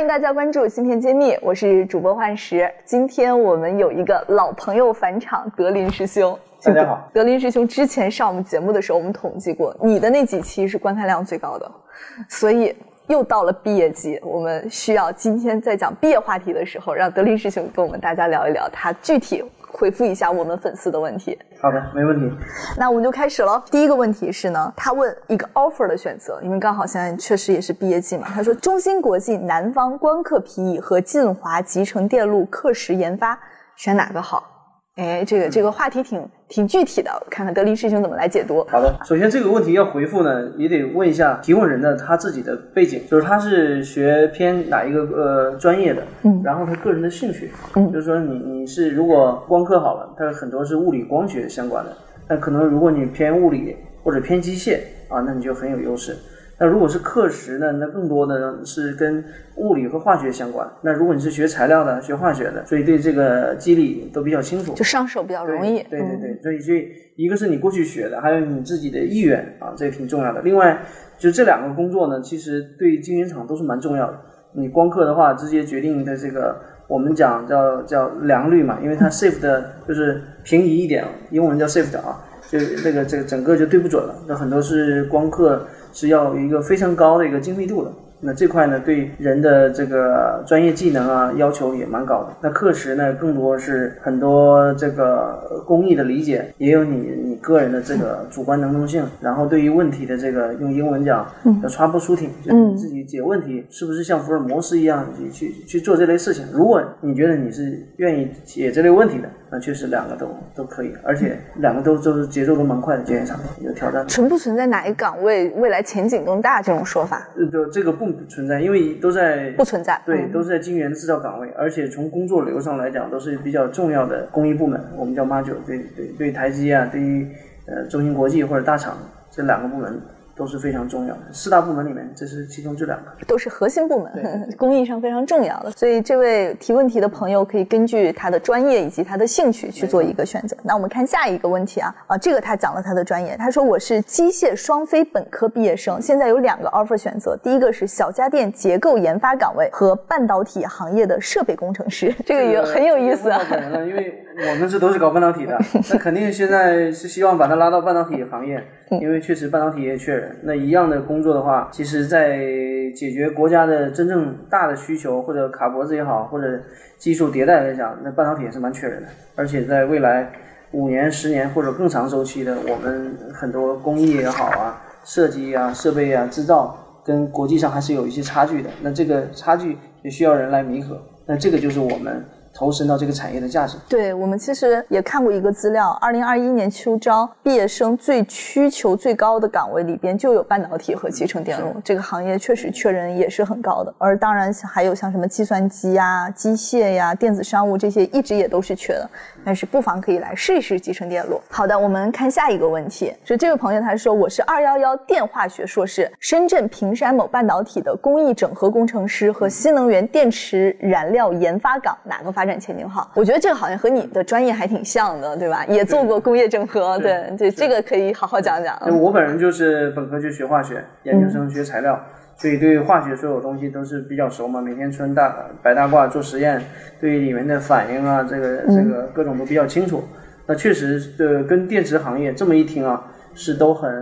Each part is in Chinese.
欢迎大家关注芯片揭秘，我是主播幻石。今天我们有一个老朋友返场，德林师兄。大家好，德林师兄之前上我们节目的时候，我们统计过你的那几期是观看量最高的，所以又到了毕业季，我们需要今天在讲毕业话题的时候，让德林师兄跟我们大家聊一聊，他具体回复一下我们粉丝的问题。好的，没问题。那我们就开始了。第一个问题是呢，他问一个 offer 的选择，因为刚好现在确实也是毕业季嘛。他说，中芯国际、南方光刻皮和晋华集成电路刻蚀研发，选哪个好？哎，这个这个话题挺挺具体的，看看德林师兄怎么来解读。好的，首先这个问题要回复呢，也得问一下提问人的他自己的背景，就是他是学偏哪一个呃专业的，嗯，然后他个人的兴趣，嗯，就是说你你是如果光刻好了，它很多是物理光学相关的，那可能如果你偏物理或者偏机械啊，那你就很有优势。那如果是课时呢？那更多的是跟物理和化学相关。那如果你是学材料的、学化学的，所以对这个机理都比较清楚，就上手比较容易。对对对，所以所以一个是你过去学的，还有你自己的意愿啊，这也挺重要的。另外，就这两个工作呢，其实对晶圆厂都是蛮重要的。你光刻的话，直接决定的这个我们讲叫叫良率嘛，因为它 safe 的就是平移一点，英文叫 safe 的啊，就那个这个整个就对不准了。那很多是光刻。是要有一个非常高的一个精密度的，那这块呢，对人的这个专业技能啊要求也蛮高的。那课时呢，更多是很多这个工艺的理解，也有你你个人的这个主观能动性。然后对于问题的这个用英文讲叫 troubleshooting，就是自己解问题是不是像福尔摩斯一样去去去做这类事情。如果你觉得你是愿意解这类问题的。那确实两个都都可以，而且两个都都是节奏都蛮快的，今年场有挑战。存不存在哪一岗位未来前景更大这种说法？就这个不存在，因为都在不存在，对，都是在晶圆制造岗位，而且从工作流上来讲，都是比较重要的工艺部门，我们叫 module，对对对，台积啊，对于呃中芯国际或者大厂这两个部门。都是非常重要的四大部门里面，这是其中这两个，都是核心部门，工艺 上非常重要的。所以这位提问题的朋友可以根据他的专业以及他的兴趣去做一个选择。那我们看下一个问题啊啊，这个他讲了他的专业，他说我是机械双非本科毕业生，现在有两个 offer 选择，第一个是小家电结构研发岗位和半导体行业的设备工程师，这个也很有意思啊。因为我们这都是搞半导体的，那肯定现在是希望把他拉到半导体行业，因为确实半导体也缺人。那一样的工作的话，其实，在解决国家的真正大的需求，或者卡脖子也好，或者技术迭代来讲，那半导体也是蛮缺人的。而且在未来五年、十年或者更长周期的，我们很多工艺也好啊、设计啊、设备啊、制造，跟国际上还是有一些差距的。那这个差距也需要人来弥合。那这个就是我们。投身到这个产业的价值。对我们其实也看过一个资料，二零二一年秋招毕业生最需求最高的岗位里边就有半导体和集成电路，这个行业确实缺人也是很高的。而当然还有像什么计算机呀、机械呀、电子商务这些，一直也都是缺的。但是不妨可以来试一试集成电路。好的，我们看下一个问题，是这位朋友他说我是二幺幺电化学硕士，深圳平山某半导体的工艺整合工程师和新能源电池燃料研发岗哪个发展前景好？我觉得这个好像和你的专业还挺像的，对吧？也做过工业整合，对对，这个可以好好讲讲。我本人就是本科就学化学，研究生学材料。所以对化学所有东西都是比较熟嘛，每天穿大白大褂做实验，对里面的反应啊，这个这个各种都比较清楚。那确实，呃，跟电池行业这么一听啊，是都很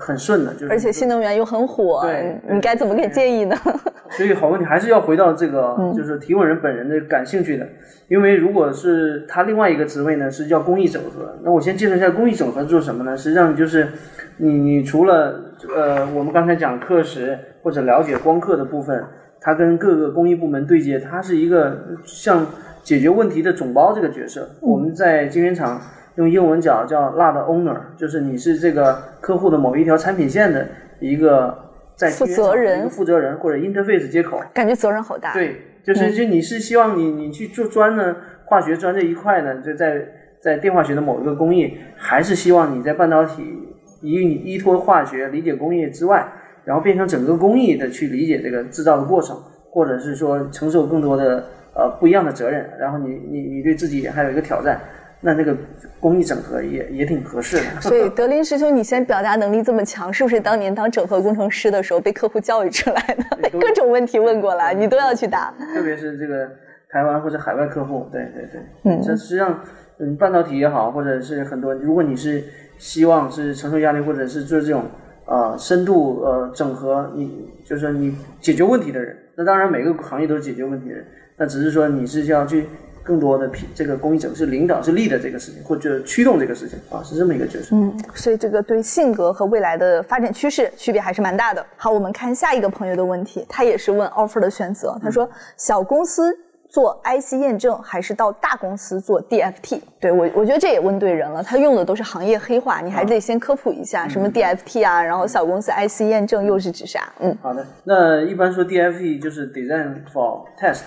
很顺的，就是而且新能源又很火，对，你该怎么给建议呢？所以好问题还是要回到这个，就是提问人本人的感兴趣的。因为如果是他另外一个职位呢，是叫公益整合。那我先介绍一下公益整合做什么呢？实际上就是你你除了呃，我们刚才讲课时。或者了解光刻的部分，它跟各个工艺部门对接，它是一个像解决问题的总包这个角色。我们在晶圆厂用英文讲叫 “lot owner”，就是你是这个客户的某一条产品线的一个在负责人，负责人或者 interface 接口，感觉责任好大。对，就是就你是希望你你去做砖呢，化学砖这一块呢，就在在电化学的某一个工艺，还是希望你在半导体依依托化学理解工业之外。然后变成整个工艺的去理解这个制造的过程，或者是说承受更多的呃不一样的责任，然后你你你对自己还有一个挑战。那那个工艺整合也也挺合适的。所以德林师兄，你现在表达能力这么强，是不是当年当整合工程师的时候被客户教育出来的？各种问题问过来，你都要去答。特别是这个台湾或者海外客户，对对对，嗯，这实际上，嗯，半导体也好，或者是很多，如果你是希望是承受压力，或者是做这种呃深度呃整合，你就是说你解决问题的人，那当然每个行业都是解决问题的人，那只是说你是要去。更多的品这个公益整是领导是力的这个事情，或者驱动这个事情啊，是这么一个角色。嗯，所以这个对性格和未来的发展趋势区别还是蛮大的。好，我们看下一个朋友的问题，他也是问 offer 的选择。他说，小公司做 IC 验证还是到大公司做 DFT？对我，我觉得这也问对人了。他用的都是行业黑话，你还得先科普一下什么 DFT 啊，然后小公司 IC 验证又是指啥？嗯，好的。那一般说 DFT 就是 Design for Test。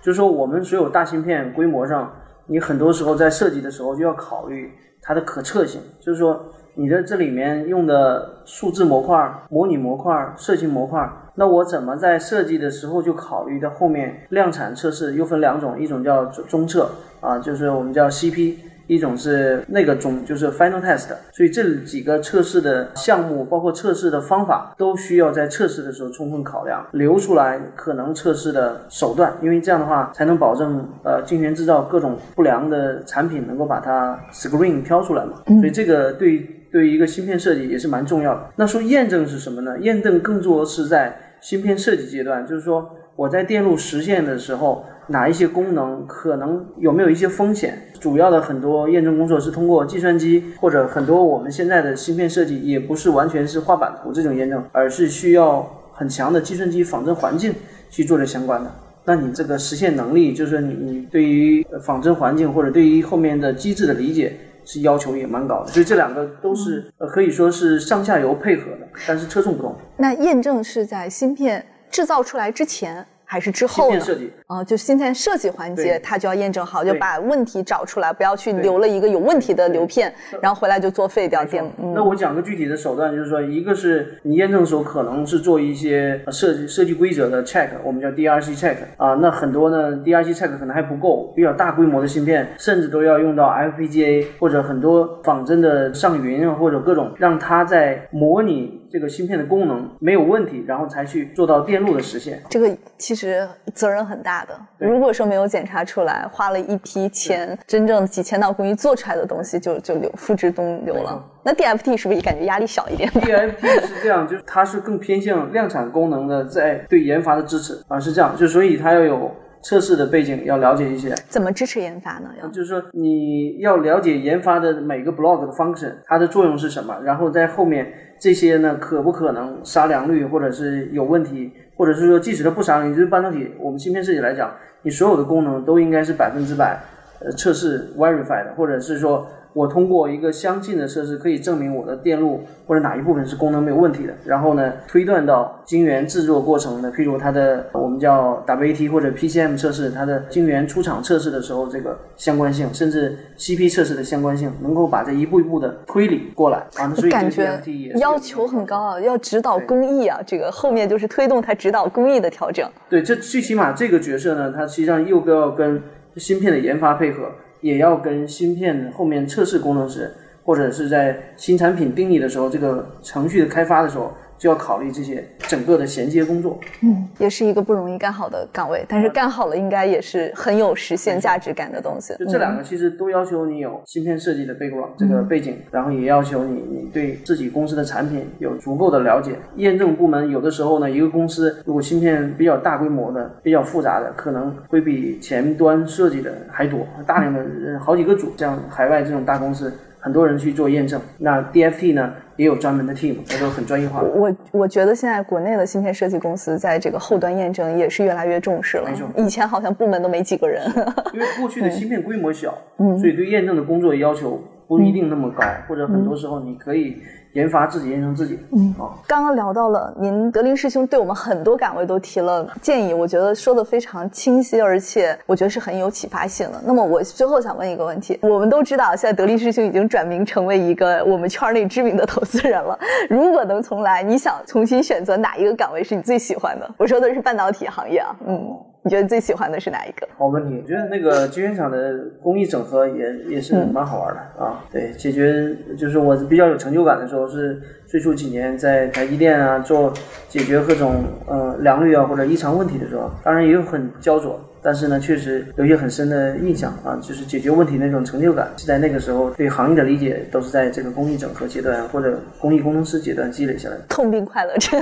就是说，我们所有大芯片规模上，你很多时候在设计的时候就要考虑它的可测性。就是说，你的这里面用的数字模块、模拟模块、设计模块，那我怎么在设计的时候就考虑到后面量产测试？又分两种，一种叫中测啊，就是我们叫 CP。一种是那个中，就是 final test，所以这几个测试的项目，包括测试的方法，都需要在测试的时候充分考量，留出来可能测试的手段，因为这样的话才能保证呃晶圆制造各种不良的产品能够把它 screen 挑出来嘛。所以这个对对于一个芯片设计也是蛮重要的。那说验证是什么呢？验证更多是在芯片设计阶段，就是说我在电路实现的时候。哪一些功能可能有没有一些风险？主要的很多验证工作是通过计算机，或者很多我们现在的芯片设计也不是完全是画板图这种验证，而是需要很强的计算机仿真环境去做这相关的。那你这个实现能力，就是你你对于仿真环境或者对于后面的机制的理解是要求也蛮高的。所以这两个都是呃可以说是上下游配合的，但是侧重不同。那验证是在芯片制造出来之前。还是之后呢？啊，就芯片设计环节，它就要验证好，就把问题找出来，不要去留了一个有问题的流片，然后回来就作废掉电。那我讲个具体的手段，就是说，一个是你验证的时候可能是做一些设计设计规则的 check，我们叫 DRC check 啊。那很多呢，DRC check 可能还不够，比较大规模的芯片，甚至都要用到 FPGA 或者很多仿真的上云啊，或者各种让它在模拟。这个芯片的功能没有问题，然后才去做到电路的实现。这个其实责任很大的。如果说没有检查出来，花了一批钱，真正几千道工艺做出来的东西就就流付之东流了。那 DFT 是不是也感觉压力小一点？DFT 是这样，就是它是更偏向量产功能的，在对研发的支持啊，是这样，就所以它要有测试的背景，要了解一些。怎么支持研发呢？要就是说你要了解研发的每个 block 的 function，它的作用是什么，然后在后面。这些呢，可不可能杀良率，或者是有问题，或者是说，即使它不杀良率，就是半导体，我们芯片设计来讲，你所有的功能都应该是百分之百，呃，测试 verified，或者是说。我通过一个相近的测试，可以证明我的电路或者哪一部分是功能没有问题的。然后呢，推断到晶圆制作过程的，譬如它的我们叫 WAT 或者 PCM 测试，它的晶圆出厂测试的时候这个相关性，甚至 CP 测试的相关性，能够把这一步一步的推理过来啊。所以感觉要求很高啊，要指导工艺啊，这个后面就是推动它指导工艺的调整。对，这最起码这个角色呢，它实际上又要跟芯片的研发配合。也要跟芯片后面测试工程师，或者是在新产品定义的时候，这个程序的开发的时候。就要考虑这些整个的衔接工作，嗯，也是一个不容易干好的岗位，但是干好了应该也是很有实现价值感的东西。就这两个其实都要求你有芯片设计的背景，这个背景，然后也要求你你对自己公司的产品有足够的了解。验证部门有的时候呢，一个公司如果芯片比较大规模的、比较复杂的，可能会比前端设计的还多，大量的人好几个组，像海外这种大公司。很多人去做验证，那 DFT 呢也有专门的 team，那都很专业化。我我觉得现在国内的芯片设计公司在这个后端验证也是越来越重视了。没错，以前好像部门都没几个人。因为过去的芯片规模小，所以对验证的工作要求不一定那么高，或者很多时候你可以研发自己研成自己。嗯，啊，刚刚聊到了您德林师兄对我们很多岗位都提了建议，我觉得说的非常清晰，而且我觉得是很有启发性的。那么我最后想问一个问题，我们都知道现在德林师兄已经转名成为一个我们圈内知名的投资人了。如果能重来，你想重新选择哪一个岗位是你最喜欢的？我说的是半导体行业啊，嗯。你觉得最喜欢的是哪一个？好问题，我觉得那个晶圆厂的工艺整合也也是蛮好玩的啊。对，解决就是我比较有成就感的时候是最初几年在台积电啊做解决各种呃良率啊或者异常问题的时候，当然也有很焦灼。但是呢，确实有一些很深的印象啊，就是解决问题那种成就感，是在那个时候对行业的理解都是在这个工艺整合阶段或者工艺工程师阶段积累下来的。痛并快乐着。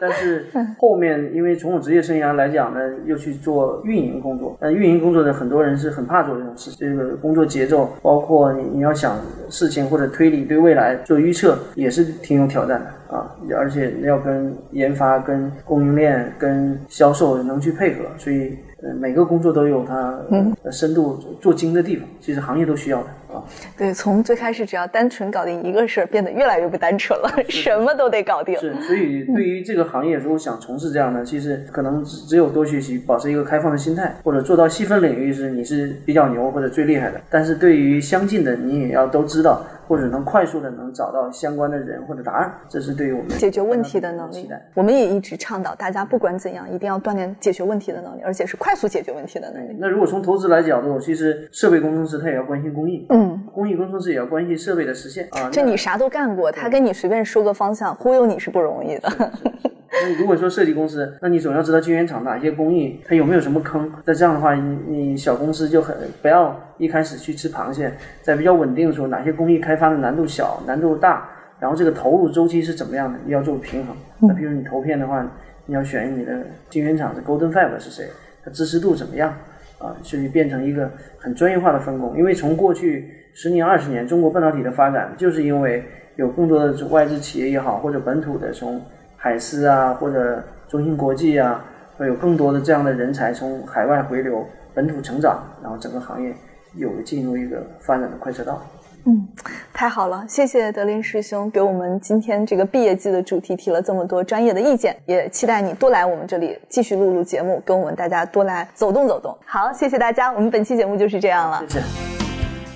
但是后面因为从我职业生涯来讲呢，又去做运营工作。但运营工作的很多人是很怕做这种事，这个工作节奏，包括你你要想事情或者推理对未来做预测，也是挺有挑战的啊。而且要跟研发、跟供应链、跟销售能去配合，所以。呃，每个工作都有它深度做精的地方，其实行业都需要的啊。对，从最开始只要单纯搞定一个事儿，变得越来越不单纯了，什么都得搞定。是，所以对于这个行业，如果想从事这样的，其实可能只只有多学习，保持一个开放的心态，或者做到细分领域是你是比较牛或者最厉害的。但是对于相近的，你也要都知道。或者能快速的能找到相关的人或者答案，这是对于我们解决问题的能力。我们也一直倡导大家不管怎样，一定要锻炼解决问题的能力，而且是快速解决问题的能力。那如果从投资来角度，其实设备工程师他也要关心工艺，嗯，工艺工程师也要关心设备的实现啊。这你啥都干过，他跟你随便说个方向忽悠你是不容易的。那如果说设计公司，那你总要知道晶圆厂哪些工艺它有没有什么坑。那这样的话，你你小公司就很不要一开始去吃螃蟹，在比较稳定的时候，哪些工艺开发的难度小、难度大，然后这个投入周期是怎么样的，你要做平衡。那比如你投片的话，你要选你的晶圆厂的 Golden Five 是谁，它支持度怎么样啊？所以变成一个很专业化的分工。因为从过去十年、二十年，中国半导体的发展，就是因为有更多的外资企业也好，或者本土的从海思啊，或者中芯国际啊，会有更多的这样的人才从海外回流，本土成长，然后整个行业有进入一个发展的快车道。嗯，太好了，谢谢德林师兄给我们今天这个毕业季的主题提了这么多专业的意见，也期待你多来我们这里继续录录节目，跟我们大家多来走动走动。好，谢谢大家，我们本期节目就是这样了。谢谢。